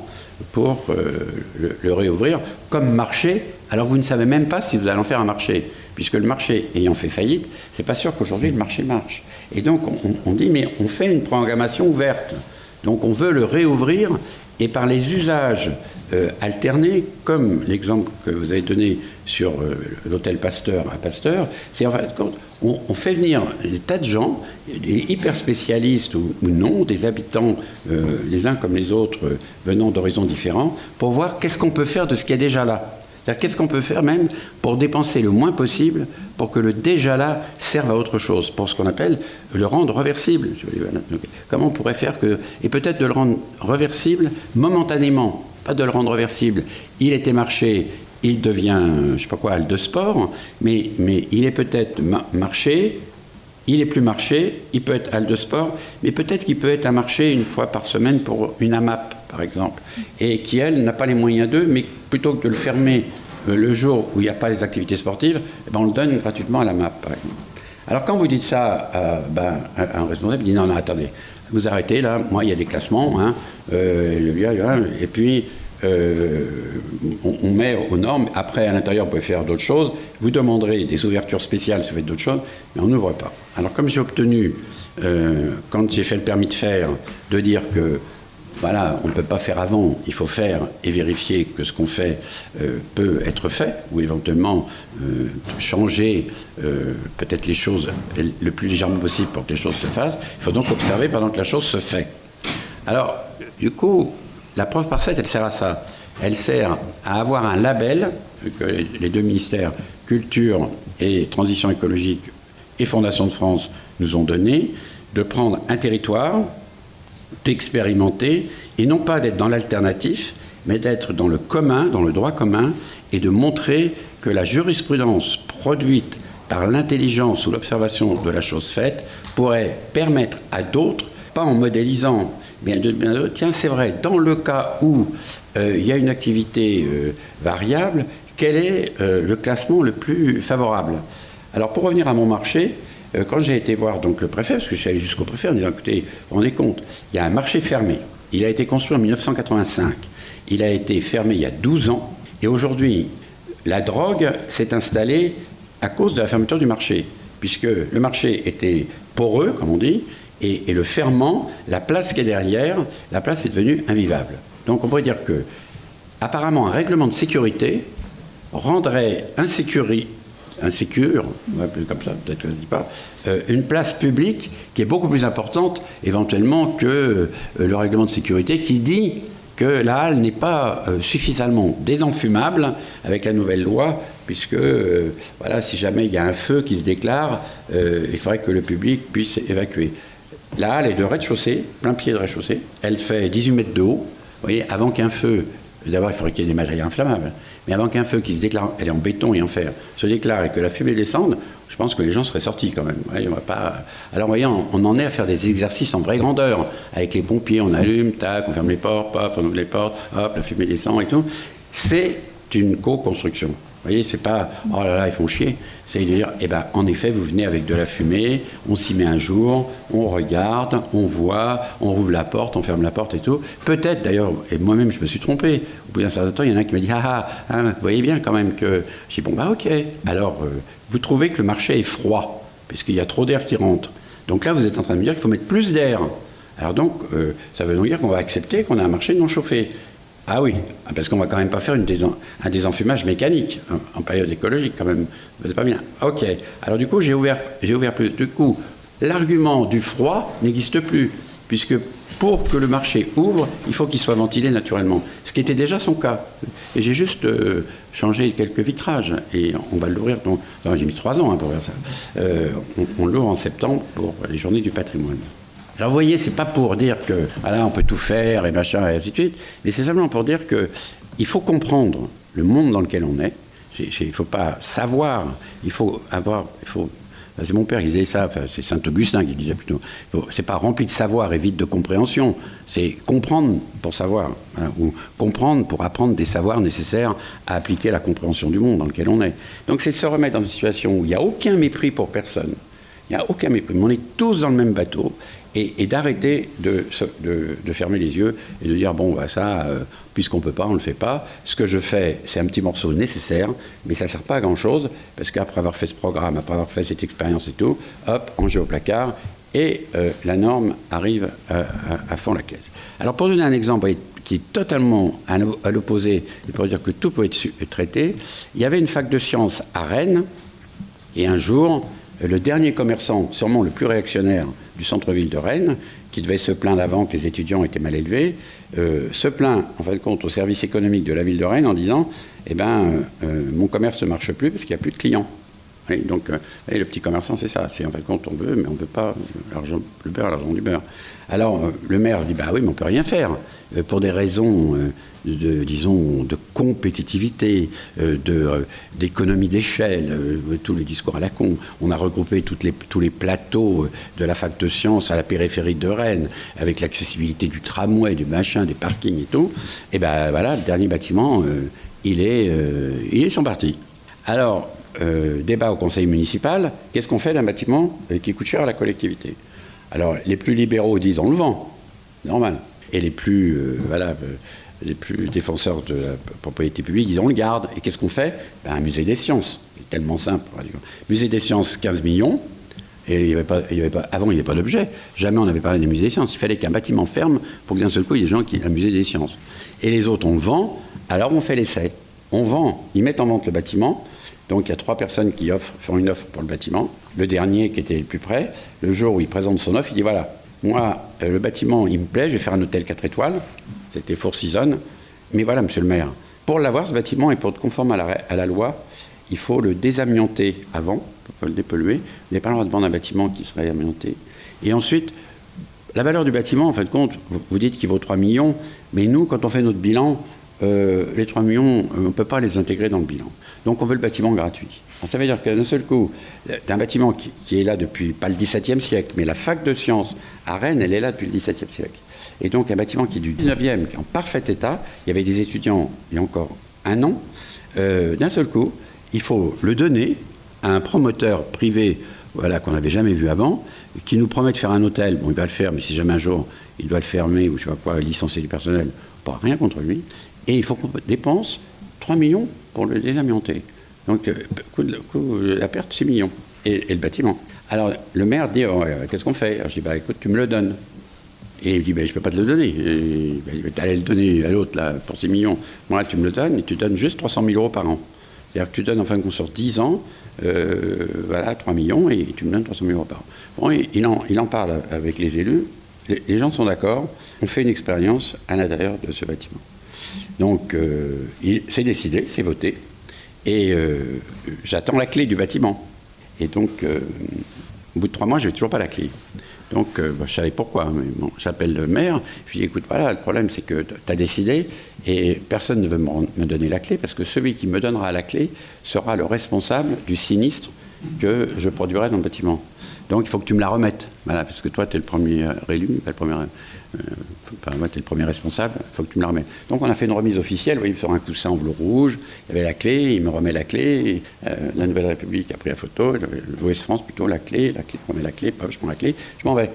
Speaker 2: pour euh, le, réouvrir comme marché, alors que vous ne savez même pas si vous allez en faire un marché. Puisque le marché ayant fait faillite, c'est pas sûr qu'aujourd'hui le marché marche. Et donc on, dit, mais on fait une programmation ouverte. Donc on veut le réouvrir et par les usages euh, alternés, comme l'exemple que vous avez donné sur euh, l'hôtel Pasteur à Pasteur, c'est en fait on, fait venir des tas de gens, des hyper spécialistes ou, non, des habitants, euh, les uns comme les autres, venant d'horizons différents, pour voir qu'est-ce qu'on peut faire de ce qui est déjà là. Qu'est-ce qu'on peut faire même pour dépenser le moins possible pour que le déjà là serve à autre chose, pour ce qu'on appelle le rendre reversible. Comment on pourrait faire que... Et peut-être de le rendre reversible momentanément, pas de le rendre reversible. Il était marché, il devient, je ne sais pas quoi, de sport, mais il est peut-être marché, il est plus marché, il peut être halle de sport, mais peut-être qu'il peut être un marché une fois par semaine pour une AMAP, par exemple, et qui, elle, n'a pas les moyens d'eux, mais plutôt que de le fermer euh, le jour où il n'y a pas les activités sportives, eh ben, on le donne gratuitement à la MAP, par exemple. Alors quand vous dites ça à, ben, un responsable, dit non, non, attendez, vous arrêtez là, moi il y a des classements, hein, euh, et puis euh, on, met aux normes. Après, à l'intérieur, vous pouvez faire d'autres choses. Vous demanderez des ouvertures spéciales si vous faites d'autres choses, mais on n'ouvre pas. Alors, comme j'ai obtenu, euh, quand j'ai fait le permis de faire, de dire que voilà, on ne peut pas faire avant, il faut faire et vérifier que ce qu'on fait euh, peut être fait, ou éventuellement changer peut-être les choses le plus légèrement possible pour que les choses se fassent. Il faut donc observer pendant que la chose se fait. Alors, du coup, la preuve parfaite, elle sert à ça. Elle sert à avoir un label que les deux ministères, Culture et Transition écologique et Fondation de France, nous ont donné, de prendre un territoire, d'expérimenter, et non pas d'être dans l'alternatif, mais d'être dans le commun, dans le droit commun, et de montrer que la jurisprudence produite par l'intelligence ou l'observation de la chose faite pourrait permettre à d'autres, pas en modélisant Bien, tiens, c'est vrai, dans le cas où euh, il y a une activité euh, variable, quel est euh, le classement le plus favorable? Alors, pour revenir à mon marché, quand j'ai été voir donc, le préfet, parce que je suis allé jusqu'au préfet en disant écoutez, vous rendez compte, il y a un marché fermé, il a été construit en 1985. il a été fermé il y a 12 ans. Et aujourd'hui, la drogue s'est installée à cause de la fermeture du marché, puisque le marché était poreux, comme on dit, et, le ferment, la place qui est derrière, la place est devenue invivable. Donc on pourrait dire que, apparemment, un règlement de sécurité rendrait insécure, insécure comme ça, peut-être que je ne dis pas, euh, une place publique qui est beaucoup plus importante éventuellement que euh, le règlement de sécurité qui dit que la halle n'est pas euh, suffisamment désenfumable avec la nouvelle loi, puisque voilà, si jamais il y a un feu qui se déclare, il faudrait que le public puisse évacuer. La halle est de rez-de-chaussée, plein pied de rez-de-chaussée. Elle fait 18 mètres de haut. Vous voyez, avant qu'un feu, d'abord il faudrait qu'il y ait des matériaux inflammables, mais avant qu'un feu qui se déclare, elle est en béton et en fer, se déclare et que la fumée descende, je pense que les gens seraient sortis quand même. Alors, voyez, on en est à faire des exercices en vraie grandeur. Avec les pompiers, on allume, tac, on ferme les portes, paf, on ouvre les portes, hop, la fumée descend et tout. C'est une co-construction. Vous voyez, c'est pas oh là là, ils font chier. C'est de dire, eh ben, en effet, vous venez avec de la fumée, on s'y met un jour, on regarde, on voit, on rouvre la porte, on ferme la porte et tout. Peut-être d'ailleurs, et moi-même je me suis trompé. Au bout d'un certain temps, il y en a qui m'a dit, ah ah, ah, vous voyez bien quand même que. Je dis, bon, bah ok. Alors, euh, vous trouvez que le marché est froid, puisqu'il y a trop d'air qui rentre. Donc là, vous êtes en train de me dire qu'il faut mettre plus d'air. Alors donc, euh, ça veut donc dire qu'on va accepter qu'on a un marché non chauffé. Ah oui, parce qu'on va quand même pas faire un désenfumage mécanique en, période écologique quand même. C'est pas bien. Ok. Alors du coup, j'ai ouvert, j'ai ouvert plus. Du coup, l'argument du froid n'existe plus, puisque pour que le marché ouvre, il faut qu'il soit ventilé naturellement. Ce qui était déjà son cas. Et j'ai juste euh, changé quelques vitrages. Et on va l'ouvrir. Donc, j'ai mis trois ans hein, pour faire ça. Euh, on l'ouvre en septembre pour les journées du patrimoine. Voyez, c'est pas pour dire que voilà, on peut tout faire et machin et ainsi de suite, mais c'est simplement pour dire que il faut comprendre le monde dans lequel on est. Il ne faut pas savoir, il faut avoir. C'est mon père qui disait ça, c'est Saint Augustin qui disait plutôt. C'est pas rempli de savoir et vide de compréhension. C'est comprendre pour savoir, ou comprendre pour apprendre des savoirs nécessaires à appliquer la compréhension du monde dans lequel on est. Donc c'est se remettre dans une situation où il n'y a aucun mépris pour personne. Il n'y a aucun mépris. On est tous dans le même bateau et, d'arrêter de, fermer les yeux et de dire bon, bah, ça, euh, puisqu'on peut pas, on ne le fait pas. Ce que je fais, c'est un petit morceau nécessaire, mais ça ne sert pas à grand-chose, parce qu'après avoir fait ce programme, après avoir fait cette expérience et tout, hop, rangé au placard, et euh, la norme arrive à, fond la caisse. Alors pour donner un exemple qui est totalement à l'opposé, et pour dire que tout peut être traité, il y avait une fac de sciences à Rennes, et un jour, le dernier commerçant, sûrement le plus réactionnaire du centre-ville de Rennes, qui devait se plaindre avant que les étudiants étaient mal élevés, euh, se plaint en fin de compte au service économique de la ville de Rennes en disant Eh ben, euh, mon commerce ne marche plus parce qu'il n'y a plus de clients. Donc, euh, le petit commerçant, c'est ça. C'est en de compte, on veut, mais on ne veut pas l'argent, le beurre, l'argent du beurre. Alors, le maire dit Bah oui, mais on ne peut rien faire. pour des raisons de, disons, de compétitivité, euh, euh, d'économie d'échelle, euh, tous les discours à la con. On a regroupé les, tous les plateaux de la fac de sciences à la périphérie de Rennes, avec l'accessibilité du tramway, du machin, des parkings et tout. Et ben voilà, le dernier bâtiment, il, est, il est son parti. Alors, débat au conseil municipal, qu'est-ce qu'on fait d'un bâtiment qui coûte cher à la collectivité? Alors, les plus libéraux disent on le vend, normal. Et les plus, voilà, les plus défenseurs de la propriété publique disent on le garde. Et qu'est-ce qu'on fait? Ben, Un musée des sciences. C'est tellement simple. Musée des sciences, 15 millions. Et il avait pas, il avait pas, avant, il n'y avait pas d'objet. Jamais on n'avait parlé des musées des sciences. Il fallait qu'un bâtiment ferme pour que d'un seul coup, il y ait des gens qui. Un musée des sciences. Et les autres, on le vend. Alors on fait l'essai. On vend. Ils mettent en vente le bâtiment. Donc il y a trois personnes qui offrent, font une offre pour le bâtiment. Le dernier, qui était le plus près, le jour où il présente son offre, il dit voilà, moi, euh, le bâtiment, il me plaît, je vais faire un hôtel 4 étoiles. C'était Four Seasons. Mais voilà, monsieur le maire, pour l'avoir, ce bâtiment, et pour être conforme à la, loi, il faut le désamianter avant, pour le dépolluer. Vous n'avez pas le droit de vendre un bâtiment qui serait amianté. Et ensuite, la valeur du bâtiment, en fin de compte, vous, dites qu'il vaut 3 millions, mais nous, quand on fait notre bilan, euh, les 3 millions, euh, on ne peut pas les intégrer dans le bilan. Donc on veut le bâtiment gratuit. ça veut dire qu'à un seul coup, d'un bâtiment qui, est là depuis, pas le XVIIe siècle, mais la fac de sciences à Rennes, elle est là depuis le XVIIe siècle. Et donc un bâtiment qui est du 19e, qui est en parfait état, il y avait des étudiants il y a encore un an, euh, d'un seul coup, il faut le donner à un promoteur privé voilà, qu'on n'avait jamais vu avant, qui nous promet de faire un hôtel. Bon, il va le faire, mais si jamais un jour il doit le fermer ou je sais pas quoi, licencier du personnel, pas rien contre lui. Et il faut qu'on dépense 3 millions pour le désamianter. Donc, la perte, 6 millions. Et, le bâtiment. Alors, le maire dit oh, Qu'est-ce qu'on fait? Je dis bah, Écoute, tu me le donnes. Et il me dit bah, Je ne peux pas te le donner. Tu allais le donner à l'autre, là, pour 6 millions. Moi, tu me le donnes et tu donnes juste 300 000 euros par an. C'est-à-dire que tu donnes en fin de compte sur 10 ans, euh, voilà, 3 millions et tu me donnes 300 000 euros par an. Bon, il il en parle avec les élus. Les, gens sont d'accord. On fait une expérience à l'intérieur de ce bâtiment. Donc, euh, c'est décidé, c'est voté. Et euh, j'attends la clé du bâtiment. Et donc, au bout de trois mois, je n'avais toujours pas la clé. Donc, euh, bah, je savais pourquoi. Mais bon, j'appelle le maire. Je lui dis écoute, voilà, le problème, c'est que tu as décidé et personne ne veut me, donner la clé parce que celui qui me donnera la clé sera le responsable du sinistre que je produirai dans le bâtiment. Donc, il faut que tu me la remettes. Voilà, parce que toi, tu es le premier élu, pas le premier enfin, moi, tu es le premier responsable, il faut que tu me la remettes. Donc on a fait une remise officielle, voyez, sur un coussin en velours rouge, il y avait la clé, il me remet la clé, euh, la Nouvelle République a pris la photo, l'Ouest France plutôt, la clé, la clé, je remets la clé, je prends la clé, je m'en vais.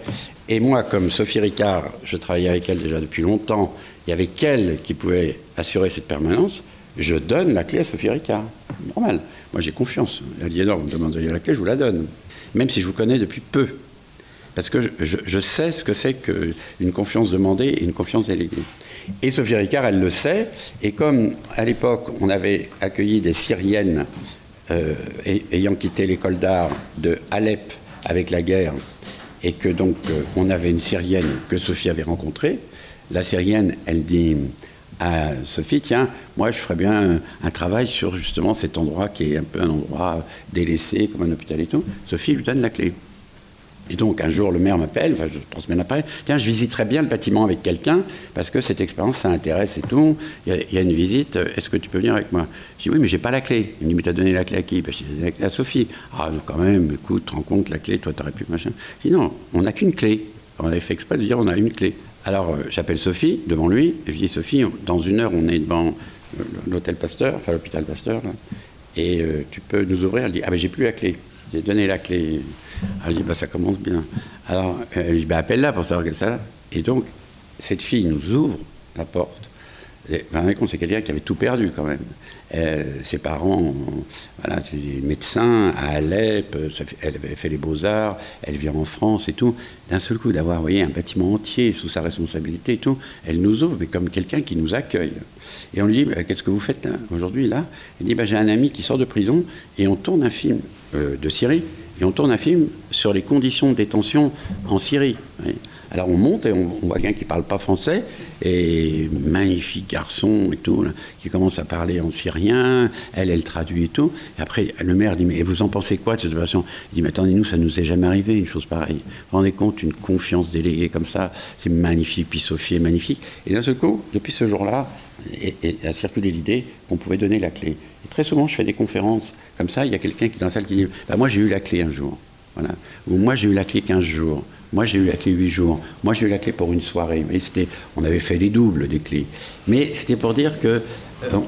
Speaker 2: Et moi, comme Sophie Ricard, je travaillais avec elle déjà depuis longtemps, il y avait qu'elle qui pouvait assurer cette permanence, je donne la clé à Sophie Ricard. Normal. Moi, j'ai confiance. Aliénor, vous me demandez la clé, je vous la donne. Même si je vous connais depuis peu parce que je, sais ce que c'est qu'une confiance demandée et une confiance déléguée. Et Sophie Ricard, elle le sait, et comme à l'époque, on avait accueilli des Syriennes euh, ayant quitté l'école d'art de Alep avec la guerre, et que donc euh, on avait une Syrienne que Sophie avait rencontrée, la Syrienne, elle dit à Sophie, tiens, moi je ferais bien un, travail sur justement cet endroit qui est un peu un endroit délaissé, comme un hôpital et tout. Sophie lui donne la clé. Et donc un jour, le maire m'appelle, enfin, trois semaines après, tiens, je visiterai bien le bâtiment avec quelqu'un, parce que cette expérience, ça intéresse et tout. Il y, a, une visite, est-ce que tu peux venir avec moi? Je dis oui, mais j'ai pas la clé. Il me dit, mais t'as donné la clé à qui? Ben, J'ai donné la clé à Sophie. Ah, quand même, écoute, te rends compte, la clé, toi, t'aurais pu machin. Je dis non, on n'a qu'une clé. On avait fait exprès de dire, on a une clé. Alors, euh, j'appelle Sophie devant lui, et je dis, Sophie, dans une heure, on est devant euh, l'hôtel Pasteur, enfin l'hôpital Pasteur, là, et euh, tu peux nous ouvrir? Elle dit, ah ben j'ai plus la clé. J'ai donné la clé. Elle dit, bah, ça commence bien. Alors, elle dit, bah, appelle-la pour savoir qu'elle là. Et donc, cette fille nous ouvre la porte. Et, ben, c'est quelqu'un qui avait tout perdu quand même. Ses parents, voilà, c'est médecins à Alep, elle avait fait les beaux-arts, elle vient en France et tout. D'un seul coup, d'avoir voyez, un bâtiment entier sous sa responsabilité et tout, elle nous ouvre, mais comme quelqu'un qui nous accueille. Et on lui dit, bah, qu'est-ce que vous faites aujourd'hui là? Elle dit, bah, j'ai un ami qui sort de prison et on tourne un film euh, de Syrie et on tourne un film sur les conditions de détention en Syrie. Alors on monte et on, voit quelqu'un qui ne parle pas français, et magnifique garçon et tout, qui commence à parler en syrien, elle, elle traduit et tout. Et après, le maire dit, mais vous en pensez quoi de cette façon Il dit, mais attendez, nous, ça nous est jamais arrivé, une chose pareille. Vous vous rendez compte, une confiance déléguée comme ça, c'est magnifique, puis Sophie est magnifique. Et d'un seul coup, depuis ce jour-là, a circulé l'idée qu'on pouvait donner la clé. Et très souvent, je fais des conférences comme ça, il y a quelqu'un qui est dans la salle qui dit, bah, moi j'ai eu la clé un jour. Voilà. Ou moi j'ai eu la clé 15 jours. Moi, j'ai eu la clé 8 jours. Moi, j'ai eu la clé pour une soirée. C'était, on avait fait des doubles des clés. Mais c'était pour dire que euh,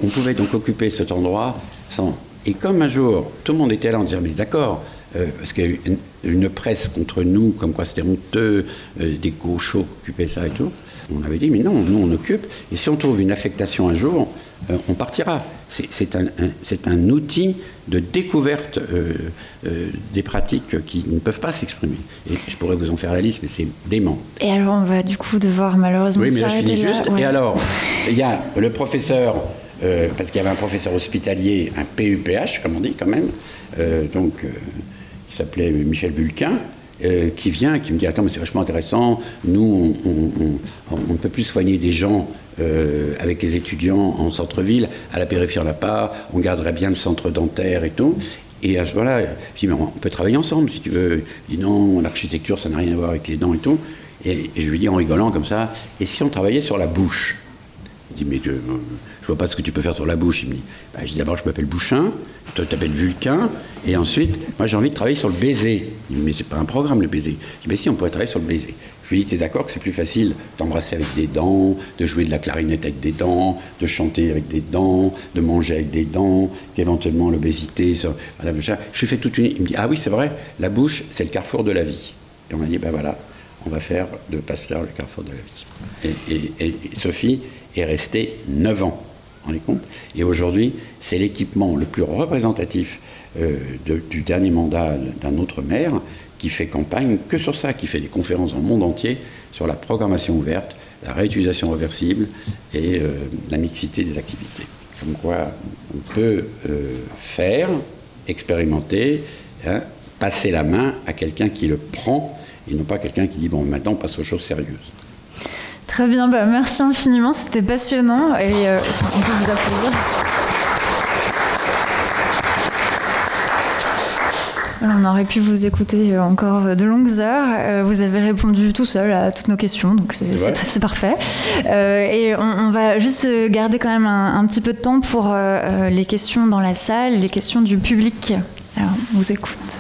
Speaker 2: on pouvait donc occuper cet endroit sans. Et comme un jour, tout le monde était là en disant, mais d'accord, euh, parce qu'il y a eu une, presse contre nous, comme quoi c'était honteux, euh, des gauchos occupaient ça et tout. On avait dit, mais non, nous on occupe, et si on trouve une affectation un jour, euh, on partira. C'est un, un, outil de découverte euh, euh, des pratiques qui ne peuvent pas s'exprimer. Et je pourrais vous en faire la liste, mais c'est dément.
Speaker 1: Et alors on va du coup devoir malheureusement.
Speaker 2: Oui, mais là je finis juste. Et alors, il y a le professeur, parce qu'il y avait un professeur hospitalier, un PUPH, comme on dit quand même, donc, qui s'appelait Michel Vulquin, euh, qui vient, qui me dit Attends, mais c'est vachement intéressant. Nous, on, ne peut plus soigner des gens euh, avec les étudiants en centre-ville. À la périphérie, on n'a pas. On garderait bien le centre dentaire et tout. Et à ce moment-là, je dis Mais on peut travailler ensemble si tu veux. Il dit Non, l'architecture, ça n'a rien à voir avec les dents et tout. Et, je lui dis en rigolant comme ça Et si on travaillait sur la bouche? Il dit Mais je je vois pas ce que tu peux faire sur la bouche. Il me dit, bah, d'abord, je m'appelle Bouchin, toi tu t'appelles Vulcain, et ensuite, moi j'ai envie de travailler sur le baiser. Il me dit, mais c'est pas un programme le baiser. Je dis, mais si, on pourrait travailler sur le baiser. Je lui dis, es d'accord que c'est plus facile d'embrasser avec des dents, de jouer de la clarinette avec des dents, de chanter avec des dents, de manger avec des dents, qu'éventuellement l'obésité, je lui fais toute une. Il me dit, ah oui, c'est vrai, la bouche, c'est le carrefour de la vie. Et on m'a dit, ben voilà, on va faire de Pasteur le carrefour de la vie. Et, et Sophie est restée 9 ans Et aujourd'hui, c'est l'équipement le plus représentatif euh, du dernier mandat d'un autre maire qui fait campagne que sur ça, qui fait des conférences dans le monde entier sur la programmation ouverte, la réutilisation réversible et euh, la mixité des activités. Comme quoi, on peut euh, faire, expérimenter, hein, passer la main à quelqu'un qui le prend et non pas quelqu'un qui dit bon maintenant on passe aux choses sérieuses.
Speaker 1: Très bien, bah, merci infiniment, c'était passionnant et euh, on peut vous applaudir. On aurait pu vous écouter encore de longues heures. Euh, vous avez répondu tout seul à toutes nos questions, donc c'est parfait. Euh, et on, va juste garder quand même un, petit peu de temps pour les questions dans la salle, les questions du public. Alors, on vous écoute.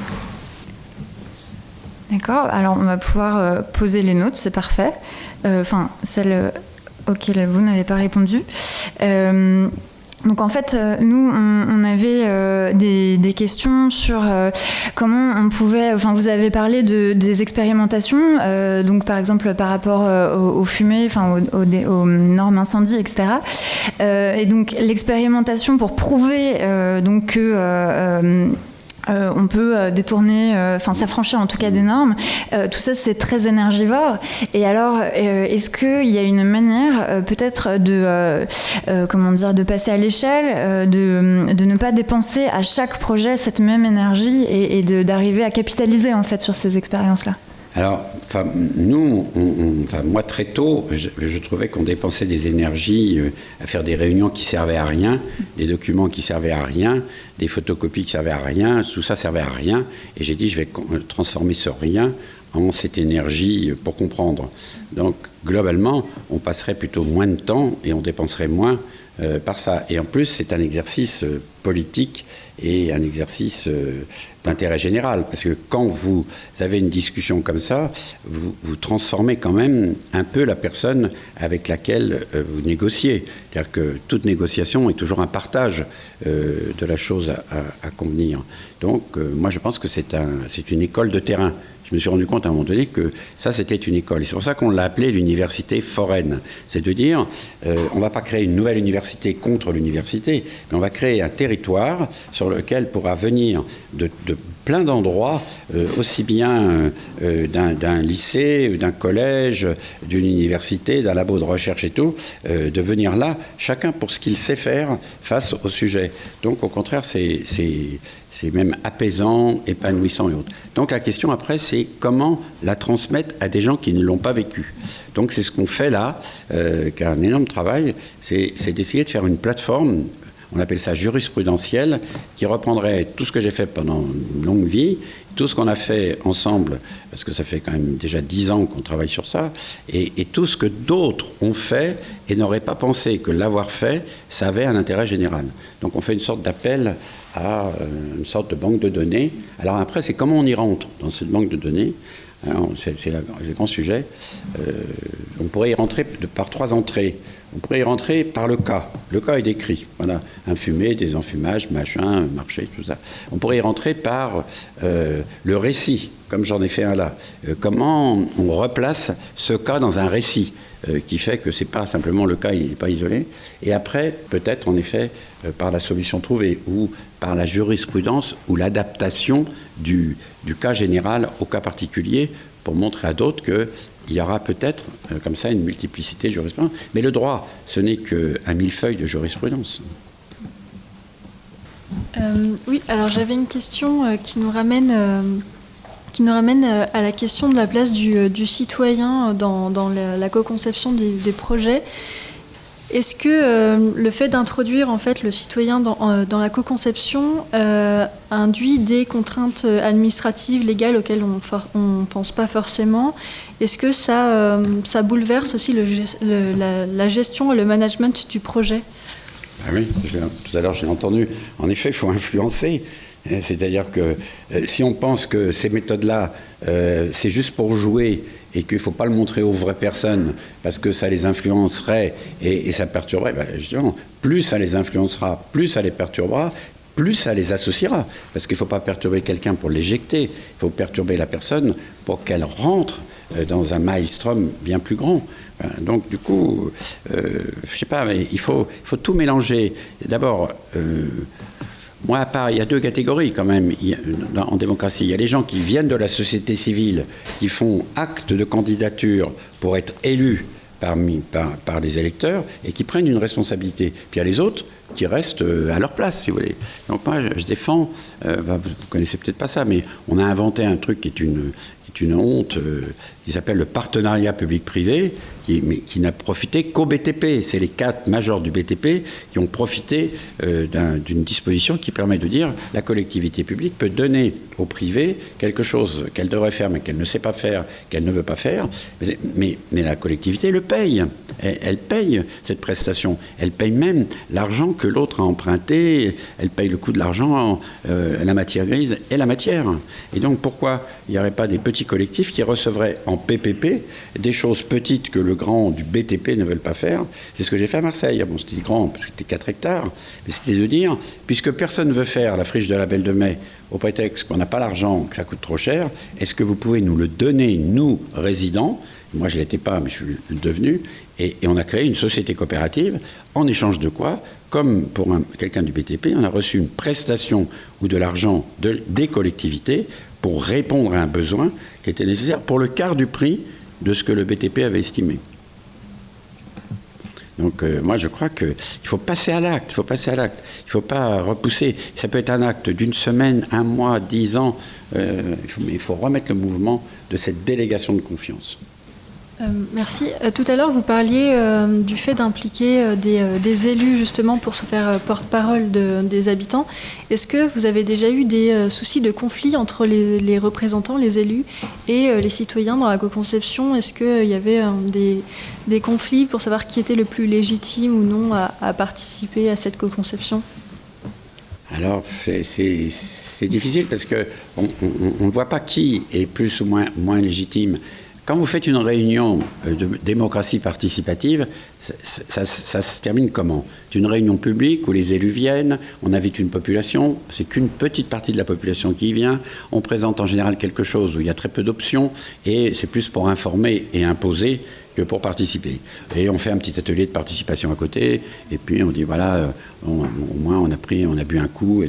Speaker 1: D'accord Alors, on va pouvoir poser les notes, c'est parfait. Euh, enfin celle euh, auxquelles vous n'avez pas répondu. Euh, donc en fait, nous, on, avait des, questions sur comment on pouvait. Enfin, vous avez parlé de, des expérimentations, donc par exemple par rapport aux, fumées, enfin aux, normes incendie, etc. et donc l'expérimentation pour prouver donc que euh, on peut euh, détourner, euh, enfin s'affranchir en tout cas des normes. tout ça, c'est très énergivore. Et alors, est-ce qu'il y a une manière peut-être de, comment dire, de passer à l'échelle, de, ne pas dépenser à chaque projet cette même énergie et, et d'arriver à capitaliser en fait sur ces expériences-là?
Speaker 2: Alors, nous, enfin, moi très tôt, je, trouvais qu'on dépensait des énergies euh, à faire des réunions qui servaient à rien, des documents qui servaient à rien, des photocopies qui servaient à rien, tout ça servait à rien. Et j'ai dit, je vais transformer ce rien en cette énergie pour comprendre. Donc, globalement, on passerait plutôt moins de temps et on dépenserait moins euh, par ça. Et en plus, c'est un exercice euh, politique et un exercice d'intérêt général. Parce que quand vous avez une discussion comme ça, vous, vous transformez quand même un peu la personne avec laquelle euh, vous négociez. C'est-à-dire que toute négociation est toujours un partage euh, de la chose à, convenir. Donc euh, moi je pense que c'est un, une école de terrain. Je me suis rendu compte à un moment donné que ça c'était une école. C'est pour ça qu'on l'a appelé l'université foraine. C'est de dire, on ne va pas créer une nouvelle université contre l'université, mais on va créer un territoire sur lequel pourra venir de plein d'endroits, euh, aussi bien euh, euh, d'un lycée, d'un collège, d'une université, d'un labo de recherche et tout, de venir là, chacun pour ce qu'il sait faire face au sujet. Donc au contraire, c'est même apaisant, épanouissant et autres. Donc la question après, c'est comment la transmettre à des gens qui ne l'ont pas vécu. Donc c'est ce qu'on fait là, euh, qui a un énorme travail, c'est d'essayer de faire une plateforme on appelle ça jurisprudentiel, qui reprendrait tout ce que j'ai fait pendant une longue vie, tout ce qu'on a fait ensemble, parce que ça fait quand même déjà dix ans qu'on travaille sur ça, et, tout ce que d'autres ont fait et n'auraient pas pensé que l'avoir fait, ça avait un intérêt général. Donc on fait une sorte d'appel à euh, une sorte de banque de données. Alors après, c'est comment on y rentre dans cette banque de données? C'est le grand sujet. Euh, on pourrait y rentrer par trois entrées. On pourrait y rentrer par le cas. Le cas est décrit. Voilà, un fumé, des enfumages, machin, marché, tout ça. On pourrait y rentrer par euh, le récit, comme j'en ai fait un là. Euh, comment on replace ce cas dans un récit qui fait que c'est pas simplement le cas, il n'est pas isolé. Et après, peut-être en effet par la solution trouvée ou par la jurisprudence ou l'adaptation du, cas général au cas particulier pour montrer à d'autres que il y aura peut-être euh, comme ça une multiplicité de jurisprudence. Mais le droit, ce n'est qu'un millefeuille de jurisprudence.
Speaker 3: Euh, oui, alors j'avais une question euh, qui nous ramène, qui nous ramène à la question de la place du, citoyen dans, la, co-conception des, projets. Est-ce que euh, le fait d'introduire en fait le citoyen dans, euh, la co-conception euh, induit des contraintes administratives, légales auxquelles on ne pense pas forcément? Est-ce que ça, ça bouleverse aussi la, gestion et le management du projet?
Speaker 2: Ah oui, tout à l'heure j'ai entendu. En effet, il faut influencer. C'est-à-dire que si on pense que ces méthodes-là, c'est juste pour jouer et qu'il ne faut pas le montrer aux vraies personnes parce que ça les influencerait et, ça perturberait, ben, justement, plus ça les influencera, plus ça les perturbera, plus ça les associera. Parce qu'il ne faut pas perturber quelqu'un pour l'éjecter, il faut perturber la personne pour qu'elle rentre euh, dans un maelstrom bien plus grand. Donc du coup, euh, je sais pas, mais il faut, tout mélanger. D'abord, euh, moi à part, il y a deux catégories quand même en démocratie. Il y a les gens qui viennent de la société civile, qui font acte de candidature pour être élus parmi, par, les électeurs et qui prennent une responsabilité. Puis il y a les autres qui restent euh, à leur place, si vous voulez. Donc moi, je, défends, euh, vous ne connaissez peut-être pas ça, mais on a inventé un truc qui est une, qui est une honte, euh, qui s'appelle le partenariat public-privé, mais qui n'a profité qu'au BTP. C'est les quatre majors du BTP qui ont profité euh, d'une disposition qui permet de dire la collectivité publique peut donner au privé quelque chose qu'elle devrait faire mais qu'elle ne sait pas faire, qu'elle ne veut pas faire, mais, mais, la collectivité le paye. Elle, paye cette prestation. Elle paye même l'argent que l'autre a emprunté. Elle paye le coût de l'argent, euh, la matière grise et la matière. Et donc pourquoi il n'y aurait pas des petits collectifs qui recevraient en PPP des choses petites que le grands du BTP ne veulent pas faire. C'est ce que j'ai fait à Marseille. Bon, c'était grand, c'était 4 hectares, mais c'était de dire, puisque personne ne veut faire la friche de la Belle de Mai au prétexte qu'on n'a pas l'argent, que ça coûte trop cher, est-ce que vous pouvez nous le donner, nous, résidents? Moi, je ne l'étais pas, mais je suis devenu. Et, on a créé une société coopérative, en échange de quoi? Comme pour quelqu'un du BTP, on a reçu une prestation ou de l'argent de, des collectivités pour répondre à un besoin qui était nécessaire pour le quart du prix de ce que le BTP avait estimé. Donc euh, moi je crois qu'il faut passer à l'acte, il faut passer à l'acte, il ne faut pas repousser. Ça peut être un acte d'une semaine, un mois, dix ans, euh, mais il faut remettre le mouvement de cette délégation de confiance.
Speaker 3: Euh, merci. Euh, tout à l'heure, vous parliez euh, du fait d'impliquer des, élus justement pour se faire porte-parole des habitants. Est-ce que vous avez déjà eu des soucis de conflit entre les, représentants, les élus et les citoyens dans la co-conception? Est-ce qu'il y avait des, conflits pour savoir qui était le plus légitime ou non à, participer à cette co-conception?
Speaker 2: Alors, c'est difficile parce qu'on ne voit pas qui est plus ou moins légitime. Quand vous faites une réunion euh, de démocratie participative, ça, se termine comment? C'est une réunion publique où les élus viennent, on invite une population, c'est qu'une petite partie de la population qui vient, on présente en général quelque chose où il y a très peu d'options, et c'est plus pour informer et imposer que pour participer. Et on fait un petit atelier de participation à côté, et puis on dit voilà, euh, au moins on a pris, on a bu un coup.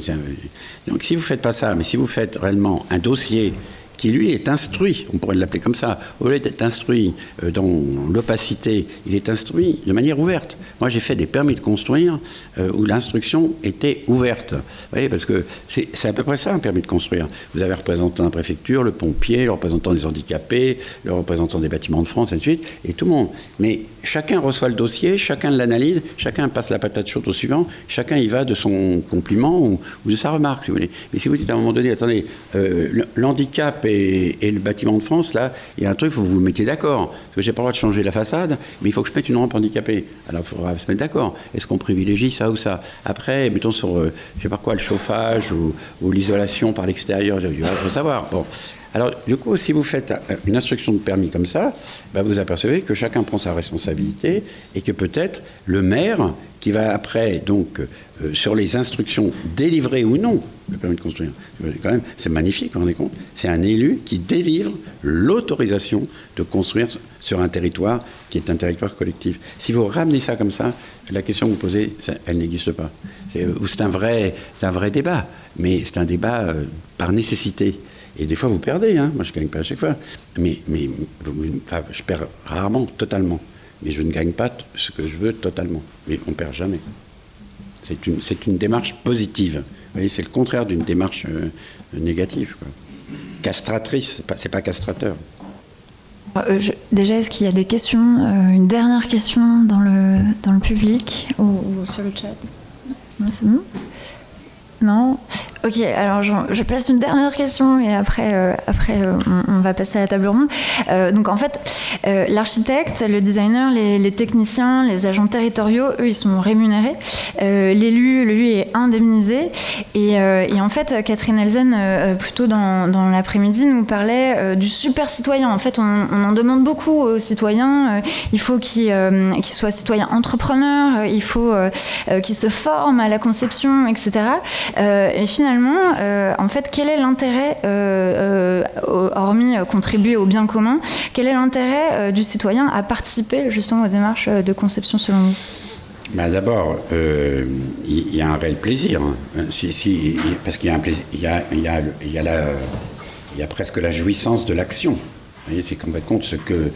Speaker 2: Donc si vous ne faites pas ça, mais si vous faites réellement un dossier qui lui est instruit, on pourrait l'appeler comme ça, au lieu d'être instruit euh, dans l'opacité, il est instruit de manière ouverte. Moi j'ai fait des permis de construire euh, où l'instruction était ouverte. Vous voyez, parce que c'est à peu près ça un permis de construire. Vous avez le représentant de la préfecture, le pompier, le représentant des handicapés, le représentant des bâtiments de France, et et tout le monde. Mais chacun reçoit le dossier, chacun l'analyse, chacun passe la patate chaude au suivant, chacun y va de son compliment ou, de sa remarque, si vous voulez. Mais si vous dites à un moment donné, attendez, euh, l'handicap et, le bâtiment de France, là, il y a un truc, il vous vous mettiez d'accord. Parce que j'ai pas le droit de changer la façade, mais il faut que je mette une rampe handicapée. Alors il faudra se mettre d'accord. Est-ce qu'on privilégie ça ou ça? Après, mettons sur, euh, je sais pas quoi, le chauffage ou, l'isolation par l'extérieur, il faut savoir. Alors, du coup, si vous faites euh, une instruction de permis comme ça, bah, vous apercevez que chacun prend sa responsabilité et que peut-être le maire, qui va après, donc, euh, sur les instructions délivrées ou non, le permis de construire, quand même, c'est magnifique, vous vous rendez compte C'est un élu qui délivre l'autorisation de construire sur un territoire qui est un territoire collectif. Si vous ramenez ça comme ça, la question que vous posez, elle n'existe pas. C'est un, vrai, un vrai débat, mais c'est un débat euh, par nécessité. Et des fois, vous perdez. Hein. Moi, je ne gagne pas à chaque fois. Mais, mais je perds rarement, totalement. Mais je ne gagne pas ce que je veux totalement. Mais on ne perd jamais. C'est une, une, démarche positive. Vous voyez, c'est le contraire d'une démarche euh, négative. Castratrice, c'est pas, pas castrateur.
Speaker 1: Euh, déjà, est-ce qu'il y a des questions euh, Une dernière question dans le, dans le public ou, ou sur le chat? Non, c'est bon? Non? Ok, alors je, place une dernière question et après, euh, après euh, on, va passer à la table ronde. Euh, donc en fait, l'architecte, le designer, les, techniciens, les agents territoriaux, eux, ils sont rémunérés. L'élu, lui, est indemnisé. Et, et, en fait, Catherine Elzen, plutôt dans, dans l'après-midi, nous parlait du super citoyen. En fait, on, on, en demande beaucoup aux citoyens. il faut qu'ils qu soient citoyens entrepreneurs, il faut qu'ils se forment à la conception, etc. et finalement, euh, en fait, quel est l'intérêt, euh, euh, hormis contribuer au bien commun, quel est l'intérêt du citoyen à participer justement aux démarches de conception selon vous?
Speaker 2: Ben D'abord, il y, a un réel plaisir. Hein. Parce qu'il y a presque la jouissance de l'action. C'est qu'en fait compte, ce que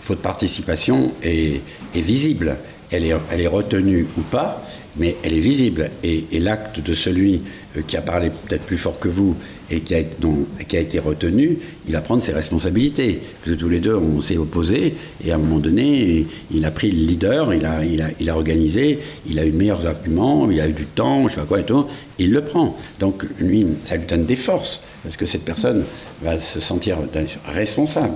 Speaker 2: faute participation est, visible. Elle est, retenue ou pas, mais elle est visible. Et, l'acte de celui qui a parlé peut-être plus fort que vous et qui a, a, été retenu, il va prendre ses responsabilités. Parce que tous les deux, on s'est opposés, et à un moment donné, il a pris le leader, il a, il a, il a organisé, il a eu de meilleurs arguments, il a eu du temps, je sais pas quoi et tout, il le prend. Donc, lui, ça lui donne des forces, parce que cette personne va se sentir responsable.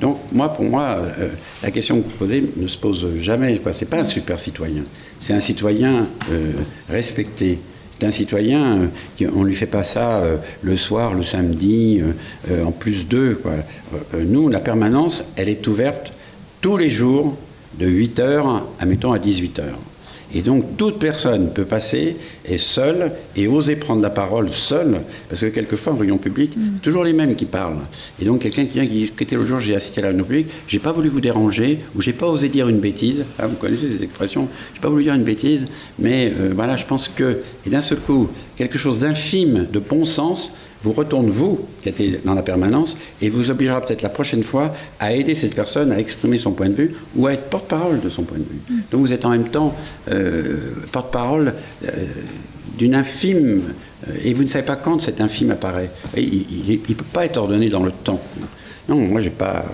Speaker 2: Donc, moi, pour moi, euh, la question que vous posez ne se pose jamais. Ce n'est pas un super citoyen, c'est un citoyen euh, respecté un citoyen, euh, on ne lui fait pas ça euh, le soir, le samedi, euh, en plus d'eux. Nous, la permanence, elle est ouverte tous les jours de 8h à, mettons, à 18h. Et donc toute personne peut passer et seule et oser prendre la parole seule, parce que quelquefois en réunion publique, mm. toujours les mêmes qui parlent. Et donc quelqu'un qui vient qui dit, était l'autre jour, j'ai assisté à la réunion publique, j'ai pas voulu vous déranger, ou j'ai pas osé dire une bêtise, ah, vous connaissez ces expressions, j'ai pas voulu dire une bêtise, mais euh, voilà, je pense que, et d'un seul coup, quelque chose d'infime, de bon sens, vous retourne, vous, qui êtes dans la permanence, et vous obligera peut-être la prochaine fois à aider cette personne à exprimer son point de vue ou à être porte-parole de son point de vue. Mm. Donc vous êtes en même temps euh, porte-parole euh, d'une infime, euh, et vous ne savez pas quand cet infime apparaît. Et il ne peut pas être ordonné dans le temps. Non, moi, j'ai pas.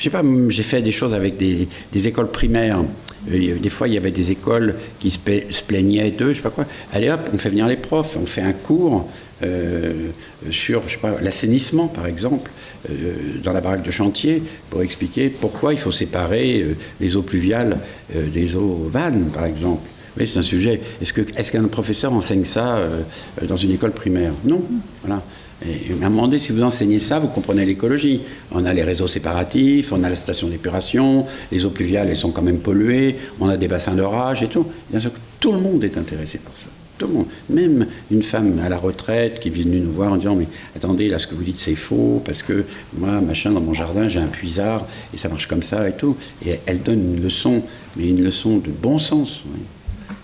Speaker 2: Euh, je sais pas, j'ai fait des choses avec des, écoles primaires. Des fois, il y avait des écoles qui se, plaignaient d'eux, je sais pas quoi. Allez hop, on fait venir les profs, on fait un cours euh, sur, je sais pas, l'assainissement, par exemple, euh, dans la baraque de chantier, pour expliquer pourquoi il faut séparer euh, les eaux pluviales euh, des eaux vannes, par exemple. Oui, c'est un sujet. Est-ce qu'un est qu professeur enseigne ça euh, dans une école primaire? Non. Voilà. Et un moment donné, si vous enseignez ça, vous comprenez l'écologie. On a les réseaux séparatifs, on a la station d'épuration, les eaux pluviales, elles sont quand même polluées, on a des bassins d'orage et tout. Bien sûr, tout le monde est intéressé par ça. Tout le monde. Même une femme à la retraite qui vient nous voir en disant Mais attendez, là, ce que vous dites, c'est faux, parce que moi, machin, dans mon jardin, j'ai un puisard, et ça marche comme ça et tout. Et elle donne une leçon, mais une leçon de bon sens.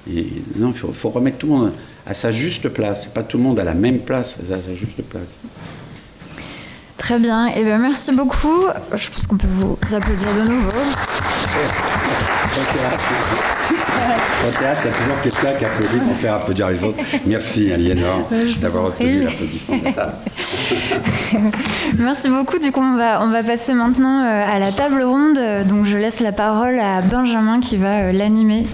Speaker 2: Non, il faut, faut remettre tout le monde à sa juste place. Pas tout le monde à la même place, à sa juste place.
Speaker 1: Très bien. Et eh bien, merci beaucoup. Je pense qu'on peut vous applaudir de nouveau.
Speaker 2: Au théâtre, il y a toujours quelqu'un qui applaudit pour faire applaudir les autres. Merci, Aliénor, d'avoir obtenu l'applaudissement de salle.
Speaker 1: Merci beaucoup. Du coup, on va, on va passer maintenant à la table ronde. Donc, je laisse la parole à Benjamin qui va l'animer.